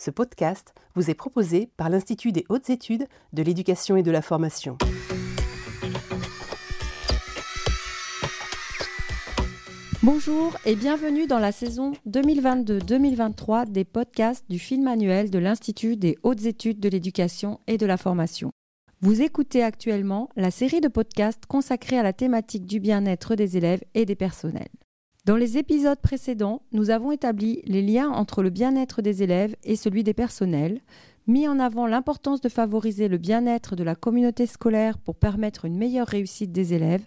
Ce podcast vous est proposé par l'Institut des hautes études de l'éducation et de la formation. Bonjour et bienvenue dans la saison 2022-2023 des podcasts du film annuel de l'Institut des hautes études de l'éducation et de la formation. Vous écoutez actuellement la série de podcasts consacrés à la thématique du bien-être des élèves et des personnels. Dans les épisodes précédents, nous avons établi les liens entre le bien-être des élèves et celui des personnels, mis en avant l'importance de favoriser le bien-être de la communauté scolaire pour permettre une meilleure réussite des élèves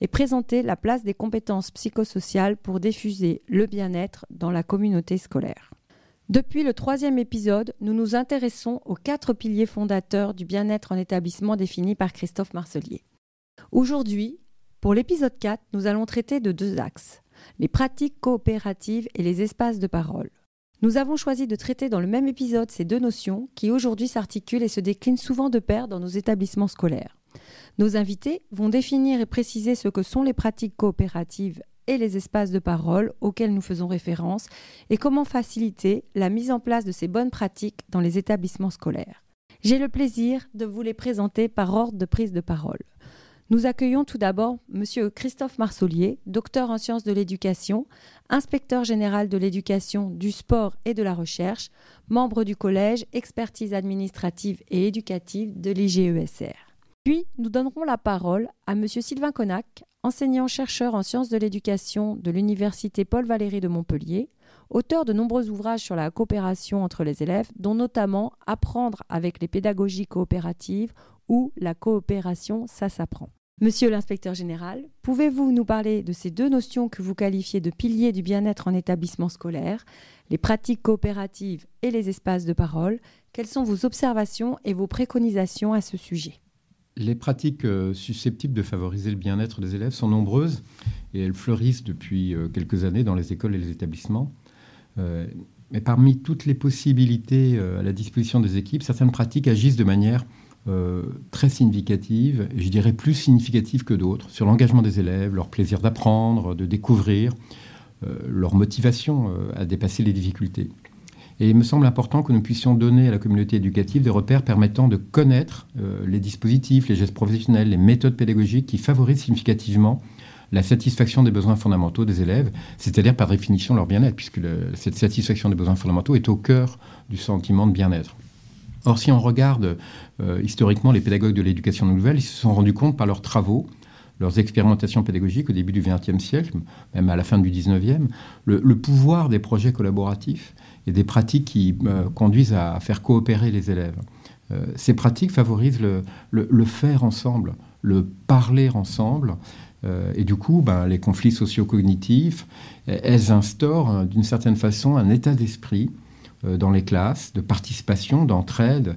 et présenté la place des compétences psychosociales pour diffuser le bien-être dans la communauté scolaire. Depuis le troisième épisode, nous nous intéressons aux quatre piliers fondateurs du bien-être en établissement définis par Christophe Marcelier. Aujourd'hui, pour l'épisode 4, nous allons traiter de deux axes les pratiques coopératives et les espaces de parole. Nous avons choisi de traiter dans le même épisode ces deux notions qui aujourd'hui s'articulent et se déclinent souvent de pair dans nos établissements scolaires. Nos invités vont définir et préciser ce que sont les pratiques coopératives et les espaces de parole auxquels nous faisons référence et comment faciliter la mise en place de ces bonnes pratiques dans les établissements scolaires. J'ai le plaisir de vous les présenter par ordre de prise de parole. Nous accueillons tout d'abord M. Christophe Marsollier, docteur en sciences de l'éducation, inspecteur général de l'éducation, du sport et de la recherche, membre du collège expertise administrative et éducative de l'IGESR. Puis, nous donnerons la parole à M. Sylvain Connac, enseignant-chercheur en sciences de l'éducation de l'Université Paul Valéry de Montpellier, auteur de nombreux ouvrages sur la coopération entre les élèves, dont notamment Apprendre avec les pédagogies coopératives ou La coopération, ça s'apprend. Monsieur l'inspecteur général, pouvez-vous nous parler de ces deux notions que vous qualifiez de piliers du bien-être en établissement scolaire, les pratiques coopératives et les espaces de parole? Quelles sont vos observations et vos préconisations à ce sujet? Les pratiques euh, susceptibles de favoriser le bien-être des élèves sont nombreuses et elles fleurissent depuis euh, quelques années dans les écoles et les établissements. Euh, mais parmi toutes les possibilités à la disposition des équipes, certaines pratiques agissent de manière euh, très significative, je dirais plus significative que d'autres, sur l'engagement des élèves, leur plaisir d'apprendre, de découvrir, euh, leur motivation euh, à dépasser les difficultés. Et il me semble important que nous puissions donner à la communauté éducative des repères permettant de connaître les dispositifs, les gestes professionnels, les méthodes pédagogiques qui favorisent significativement la satisfaction des besoins fondamentaux des élèves, c'est-à-dire par définition leur bien-être, puisque cette satisfaction des besoins fondamentaux est au cœur du sentiment de bien-être. Or, si on regarde euh, historiquement les pédagogues de l'éducation nouvelle, ils se sont rendus compte par leurs travaux, leurs expérimentations pédagogiques au début du XXe siècle, même à la fin du XIXe, le, pouvoir des projets collaboratifs et des pratiques qui euh, conduisent à faire coopérer les élèves. Euh, ces pratiques favorisent le, faire ensemble, le parler ensemble, et du coup, ben, les conflits socio-cognitifs, elles instaurent d'une certaine façon un état d'esprit dans les classes, de participation, d'entraide,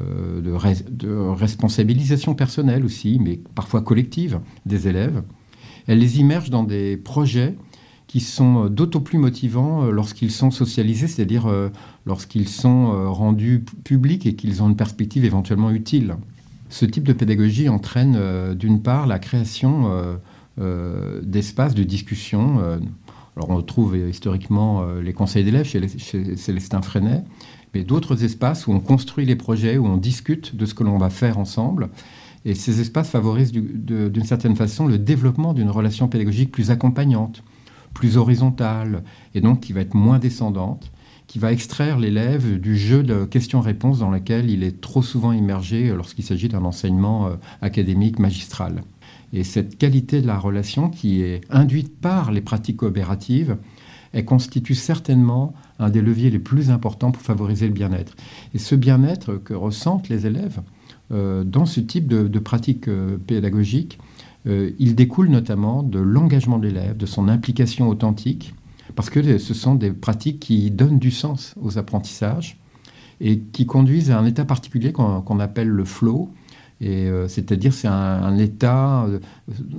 euh, de, responsabilisation personnelle aussi, mais parfois collective des élèves. Elle les immerge dans des projets qui sont d'autant plus motivants euh, lorsqu'ils sont socialisés, c'est-à-dire lorsqu'ils sont rendus publics et qu'ils ont une perspective éventuellement utile. Ce type de pédagogie entraîne d'une part la création d'espaces de discussion alors on retrouve historiquement euh, les conseils d'élèves chez, Célestin Freinet, mais d'autres espaces où on construit les projets, où on discute de ce que l'on va faire ensemble. Et ces espaces favorisent d'une certaine façon le développement d'une relation pédagogique plus accompagnante, plus horizontale, et donc qui va être moins descendante, qui va extraire l'élève du jeu de questions-réponses dans lequel il est trop souvent immergé lorsqu'il s'agit d'un enseignement euh, académique magistral. Et cette qualité de la relation qui est induite par les pratiques coopératives, elle constitue certainement un des leviers les plus importants pour favoriser le bien-être. Et ce bien-être que ressentent les élèves euh, dans ce type de, pratiques euh, pédagogiques, euh, il découle notamment de l'engagement de l'élève, de son implication authentique, parce que ce sont des pratiques qui donnent du sens aux apprentissages et qui conduisent à un état particulier qu'on appelle le flow, euh, c'est-à-dire c'est un, état, euh,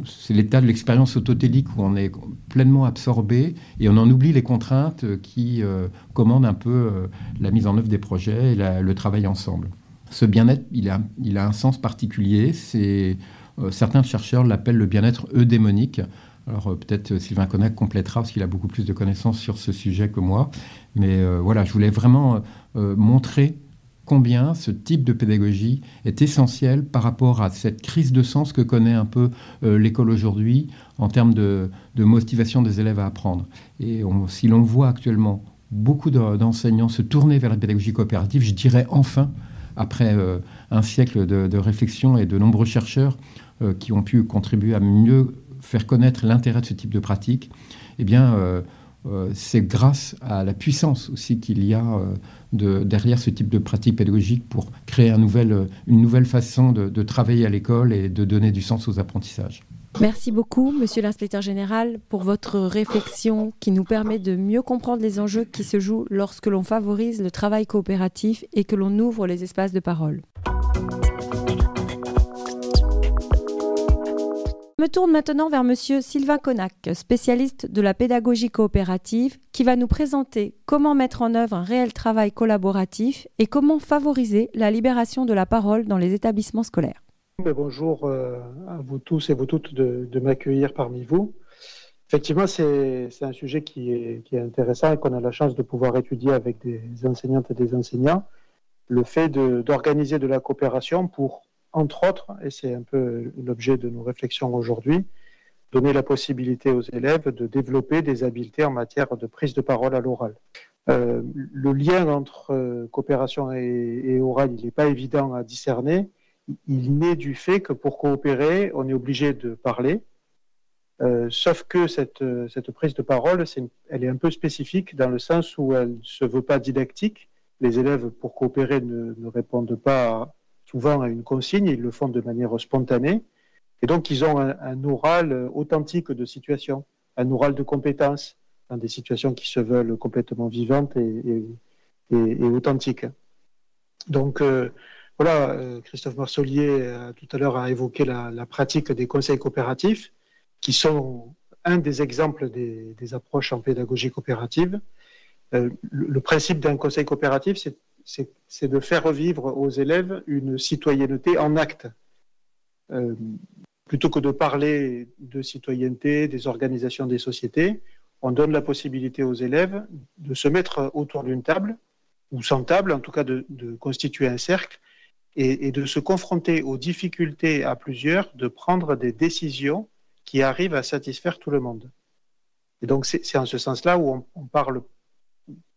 c'est l'état de l'expérience autotélique où on est pleinement absorbé et on en oublie les contraintes qui euh, commandent un peu la mise en œuvre des projets et le travail ensemble. Ce bien-être, il a, il a un sens particulier. C'est certains chercheurs l'appellent le bien-être eudémonique, Alors peut-être Sylvain Connac complétera parce qu'il a beaucoup plus de connaissances sur ce sujet que moi. Mais voilà, je voulais vraiment montrer combien ce type de pédagogie est essentiel par rapport à cette crise de sens que connaît un peu l'école aujourd'hui en termes de, motivation des élèves à apprendre. Et si l'on voit actuellement beaucoup d'enseignants se tourner vers la pédagogie coopérative, je dirais enfin, après euh, un siècle de, réflexion et de nombreux chercheurs euh, qui ont pu contribuer à mieux faire connaître l'intérêt de ce type de pratique, eh bien, euh, c'est grâce à la puissance aussi qu'il y a derrière ce type de pratique pédagogique pour créer nouvel, une nouvelle façon de travailler à l'école et de donner du sens aux apprentissages. Merci beaucoup, Monsieur l'inspecteur général, pour votre réflexion qui nous permet de mieux comprendre les enjeux qui se jouent lorsque l'on favorise le travail coopératif et que l'on ouvre les espaces de parole. Me tourne maintenant vers Monsieur Sylvain Connac, spécialiste de la pédagogie coopérative, qui va nous présenter comment mettre en œuvre un réel travail collaboratif et comment favoriser la libération de la parole dans les établissements scolaires. Bonjour euh, à vous tous et vous toutes de, m'accueillir parmi vous. Effectivement, c'est un sujet qui est, intéressant et qu'on a la chance de pouvoir étudier avec des enseignantes et des enseignants. Le fait d'organiser de, la coopération pour, entre autres, et c'est un peu l'objet de nos réflexions aujourd'hui, donner la possibilité aux élèves de développer des habiletés en matière de prise de parole à l'oral. Euh, le lien entre euh, coopération et, oral, il n'est pas évident à discerner il naît du fait que pour coopérer, on est obligé de parler. Euh, sauf que cette, prise de parole, elle est un peu spécifique dans le sens où elle ne se veut pas didactique. Les élèves, pour coopérer, ne, répondent pas souvent à une consigne, ils le font de manière spontanée. Et donc, ils ont un, oral authentique de situation, un oral de compétences dans des situations qui se veulent complètement vivantes et, authentiques. Donc, euh, voilà, euh, Christophe Marcelier euh, tout à l'heure a évoqué la, pratique des conseils coopératifs, qui sont un des exemples des, approches en pédagogie coopérative. Le, principe d'un conseil coopératif, c'est de faire revivre aux élèves une citoyenneté en acte. plutôt que de parler de citoyenneté, des organisations des sociétés, on donne la possibilité aux élèves de se mettre autour d'une table, ou sans table, en tout cas de constituer un cercle, et, de se confronter aux difficultés à plusieurs, de prendre des décisions qui arrivent à satisfaire tout le monde. Et donc c'est en ce sens-là où on, parle,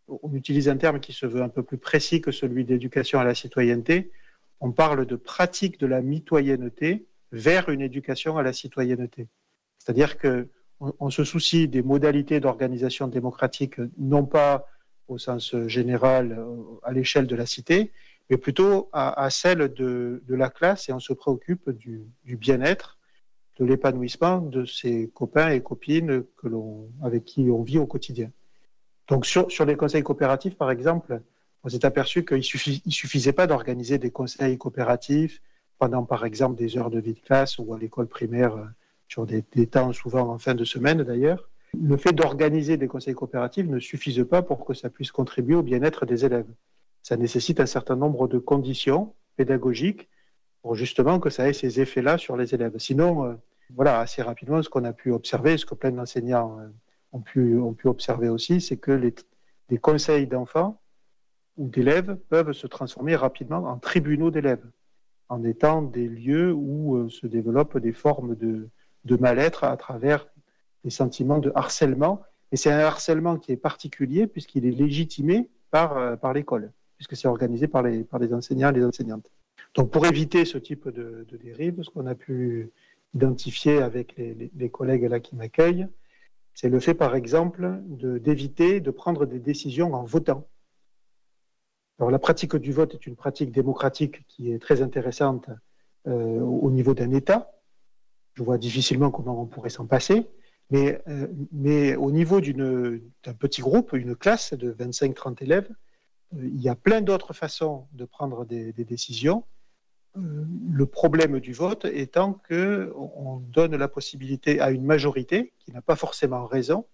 on utilise un terme qui se veut un peu plus précis que celui d'éducation à la citoyenneté. On parle de pratique de la mitoyenneté vers une éducation à la citoyenneté. C'est-à-dire que on, se soucie des modalités d'organisation démocratique, non pas au sens général euh, à l'échelle de la cité, mais plutôt à, celle de, la classe et on se préoccupe du, bien-être, de l'épanouissement de ses copains et copines avec qui on vit au quotidien. Donc sur, les conseils coopératifs, par exemple, on s'est aperçu qu'il ne suffisait pas d'organiser des conseils coopératifs pendant, par exemple, des heures de vie de classe ou à l'école primaire euh, sur des, temps souvent en fin de semaine d'ailleurs. Le fait d'organiser des conseils coopératifs ne suffisait pas pour que ça puisse contribuer au bien-être des élèves ça nécessite un certain nombre de conditions pédagogiques pour justement que ça ait ces effets-là sur les élèves. Sinon, euh, voilà, assez rapidement, ce qu'on a pu observer, ce que plein d'enseignants euh, ont, pu, observer aussi, c'est que les, conseils d'enfants ou d'élèves peuvent se transformer rapidement en tribunaux d'élèves, en étant des lieux où euh, se développent des formes de, mal-être à travers des sentiments de harcèlement. Et c'est un harcèlement qui est particulier puisqu'il est légitimé par, par l'école puisque c'est organisé par les, par les enseignants et les enseignantes. Donc pour éviter ce type de, de dérive, ce qu'on a pu identifier avec les, les, collègues là qui m'accueillent, c'est le fait par exemple d'éviter de, prendre des décisions en votant. Alors la pratique du vote est une pratique démocratique qui est très intéressante euh, au niveau d'un État. Je vois difficilement comment on pourrait s'en passer. Mais, euh, mais au niveau d'un petit groupe, une classe de 25-30 élèves, il y a plein d'autres façons de prendre des, décisions. Le problème du vote étant qu'on donne la possibilité à une majorité, qui n'a pas forcément raison,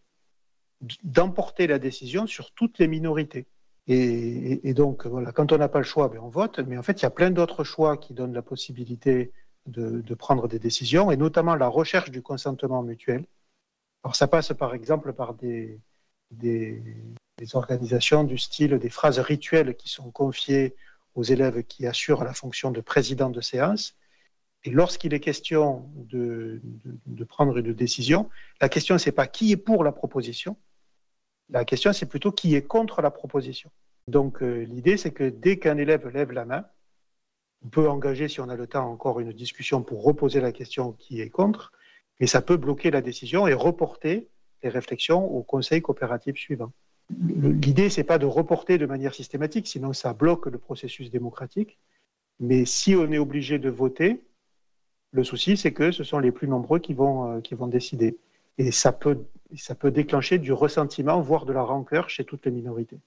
d'emporter la décision sur toutes les minorités. Et, donc, voilà, quand on n'a pas le choix, ben, on vote, mais en fait, il y a plein d'autres choix qui donnent la possibilité de, prendre des décisions, et notamment la recherche du consentement mutuel. Alors ça passe par exemple par des, organisations du style des phrases rituelles qui sont confiées aux élèves qui assurent la fonction de président de séance. Et lorsqu'il est question de, prendre une décision, la question, c'est pas qui est pour la proposition, la question, c'est plutôt qui est contre la proposition. Donc euh, l'idée, c'est que dès qu'un élève lève la main, on peut engager, si on a le temps, encore une discussion pour reposer la question qui est contre, mais ça peut bloquer la décision et reporter les réflexions au conseil coopératif suivant. L'idée, c'est pas de reporter de manière systématique, sinon ça bloque le processus démocratique. Mais si on est obligé de voter, le souci, c'est que ce sont les plus nombreux qui vont, euh, qui vont décider. Et ça peut, ça peut déclencher du ressentiment, voire de la rancœur chez toutes les minorités.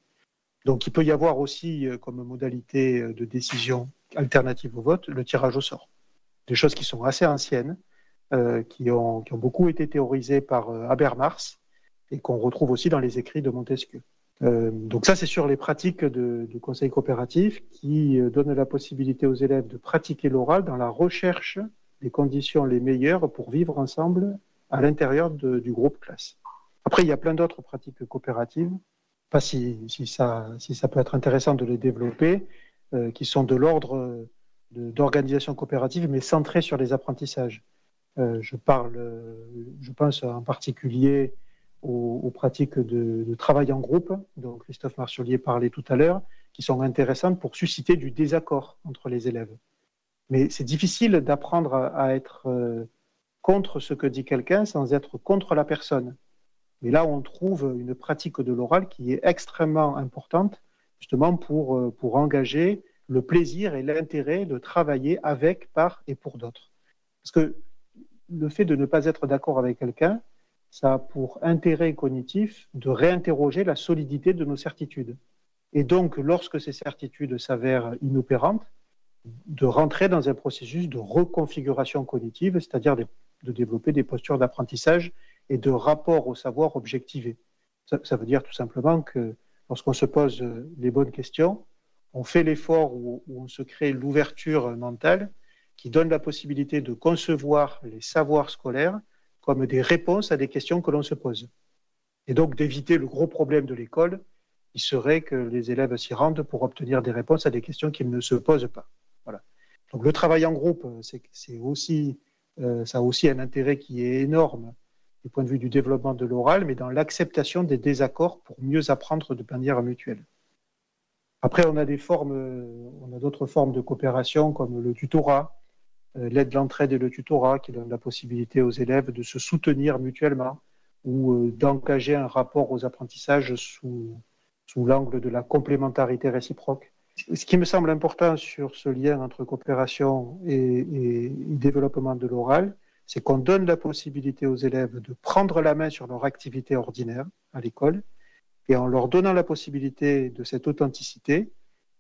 Donc il peut y avoir aussi euh, comme modalité euh, de décision alternative au vote le tirage au sort. Des choses qui sont assez anciennes, qui, ont, qui, ont, beaucoup été théorisées par Habermas et qu'on retrouve aussi dans les écrits de Montesquieu. donc ça, c'est sur les pratiques de, de conseil coopératif qui donnent la possibilité aux élèves de pratiquer l'oral dans la recherche des conditions les meilleures pour vivre ensemble à l'intérieur du groupe classe. Après, il y a plein d'autres pratiques coopératives pas si, si, ça, si ça peut être intéressant de les développer, euh, qui sont de l'ordre d'organisation coopérative, mais centrées sur les apprentissages. Euh, je parle, je pense en particulier aux, pratiques de, travail en groupe, dont Christophe Marchelier parlait tout à l'heure, qui sont intéressantes pour susciter du désaccord entre les élèves. Mais c'est difficile d'apprendre à, à, être euh, contre ce que dit quelqu'un sans être contre la personne. Mais là, on trouve une pratique de l'oral qui est extrêmement importante, justement pour, euh, pour engager le plaisir et l'intérêt de travailler avec, par et pour d'autres. Parce que le fait de ne pas être d'accord avec quelqu'un, ça a pour intérêt cognitif de réinterroger la solidité de nos certitudes. Et donc, lorsque ces certitudes s'avèrent inopérantes, de rentrer dans un processus de reconfiguration cognitive, c'est-à-dire de développer des postures d'apprentissage et de rapport au savoir objectivé. Ça, veut dire tout simplement que lorsqu'on se pose les bonnes questions, on fait l'effort où, on se crée l'ouverture mentale qui donne la possibilité de concevoir les savoirs scolaires comme des réponses à des questions que l'on se pose. Et donc d'éviter le gros problème de l'école, qui serait que les élèves s'y rendent pour obtenir des réponses à des questions qu'ils ne se posent pas. Voilà. Donc le travail en groupe, c'est aussi, euh, ça a aussi un intérêt qui est énorme du point de vue du développement de l'oral, mais dans l'acceptation des désaccords pour mieux apprendre de manière mutuelle. Après, on a des formes, on a d'autres formes de coopération comme le tutorat, l'aide de l'entraide et le tutorat qui donne la possibilité aux élèves de se soutenir mutuellement ou euh, d'engager un rapport aux apprentissages sous, l'angle de la complémentarité réciproque. Ce qui me semble important sur ce lien entre coopération et développement de l'oral, c'est qu'on donne la possibilité aux élèves de prendre la main sur leur activité ordinaire à l'école, et en leur donnant la possibilité de cette authenticité,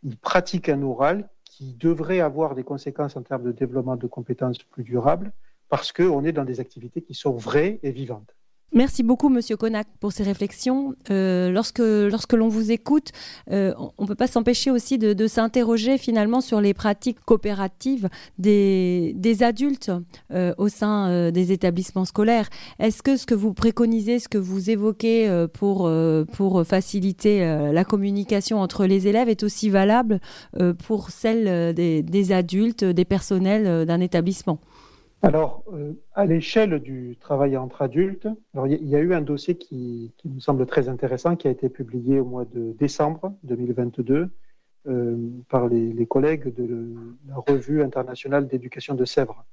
ils pratiquent un oral qui devrait avoir des conséquences en termes de développement de compétences plus durables, parce qu'on est dans des activités qui sont vraies et vivantes. Merci beaucoup, Monsieur Konak, pour ces réflexions. Euh, lorsque lorsque l'on vous écoute, euh, on ne peut pas s'empêcher aussi de, s'interroger finalement sur les pratiques coopératives des, adultes euh, au sein des établissements scolaires. Est-ce que ce que vous préconisez, ce que vous évoquez pour, pour faciliter la communication entre les élèves est aussi valable pour celle des adultes, des personnels d'un établissement? Alors, euh, à l'échelle du travail entre adultes, il y, a eu un dossier qui, qui, me semble très intéressant, qui a été publié au mois de décembre 2022 euh, par les, collègues de la Revue internationale d'éducation de Sèvres,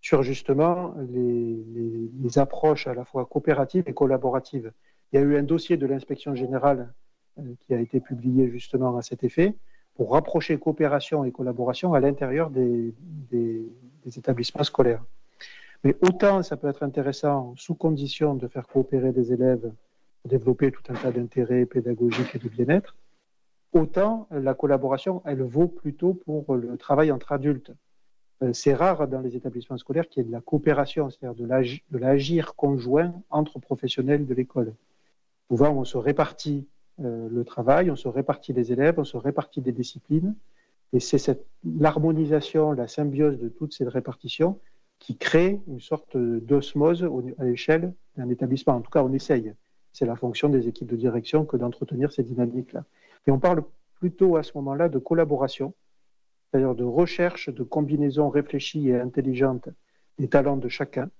sur justement les, approches à la fois coopératives et collaboratives. Il y a eu un dossier de l'inspection générale euh, qui a été publié justement à cet effet, pour rapprocher coopération et collaboration à l'intérieur des, des, établissements scolaires. Mais autant ça peut être intéressant sous condition de faire coopérer des élèves pour développer tout un tas d'intérêts pédagogiques et de bien-être, autant la collaboration, elle vaut plutôt pour le travail entre adultes. Euh, c'est rare dans les établissements scolaires qu'il y ait de la coopération, c'est-à-dire de l'agir conjoint entre professionnels de l'école. Souvent, on se répartit euh, le travail, on se répartit les élèves, on se répartit des disciplines. Et c'est l'harmonisation, la symbiose de toutes ces répartitions qui crée une sorte d'osmose à l'échelle d'un établissement. En tout cas, on essaye. C'est la fonction des équipes de direction que d'entretenir ces dynamiques-là. Et on parle plutôt à ce moment-là de collaboration, c'est-à-dire de recherche de combinaisons réfléchies et intelligentes des talents de chacun,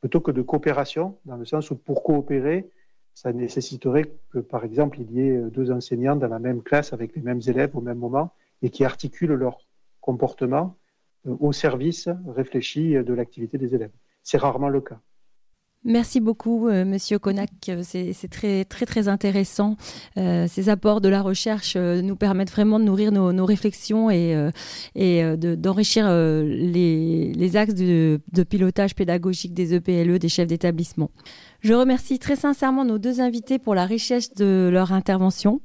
plutôt que de coopération, dans le sens où pour coopérer, ça nécessiterait que, par exemple, il y ait deux enseignants dans la même classe avec les mêmes élèves au même moment et qui articulent leur comportement euh, au service réfléchi de l'activité des élèves. C'est rarement le cas. Merci beaucoup, euh, Monsieur Konak. C'est très, très, intéressant. Euh, ces apports de la recherche nous permettent vraiment de nourrir nos, réflexions et, et d'enrichir les, axes de, de, pilotage pédagogique des EPLE, des chefs d'établissement. Je remercie très sincèrement nos deux invités pour la richesse de leur intervention.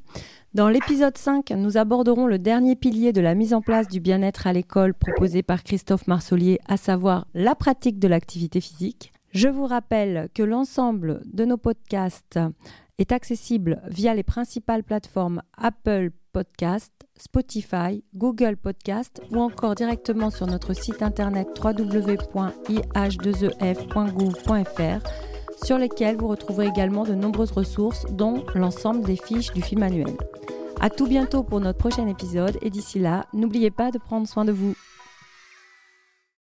Dans l'épisode 5, nous aborderons le dernier pilier de la mise en place du bien-être à l'école proposé par Christophe Marsollier, à savoir la pratique de l'activité physique. Je vous rappelle que l'ensemble de nos podcasts est accessible via les principales plateformes Apple Podcast, Spotify, Google Podcast ou encore directement sur notre site internet www.ih2ef.gouv.fr sur lesquels vous retrouverez également de nombreuses ressources, dont l'ensemble des fiches du film manuel. A tout bientôt pour notre prochain épisode et d'ici là, n'oubliez pas de prendre soin de vous.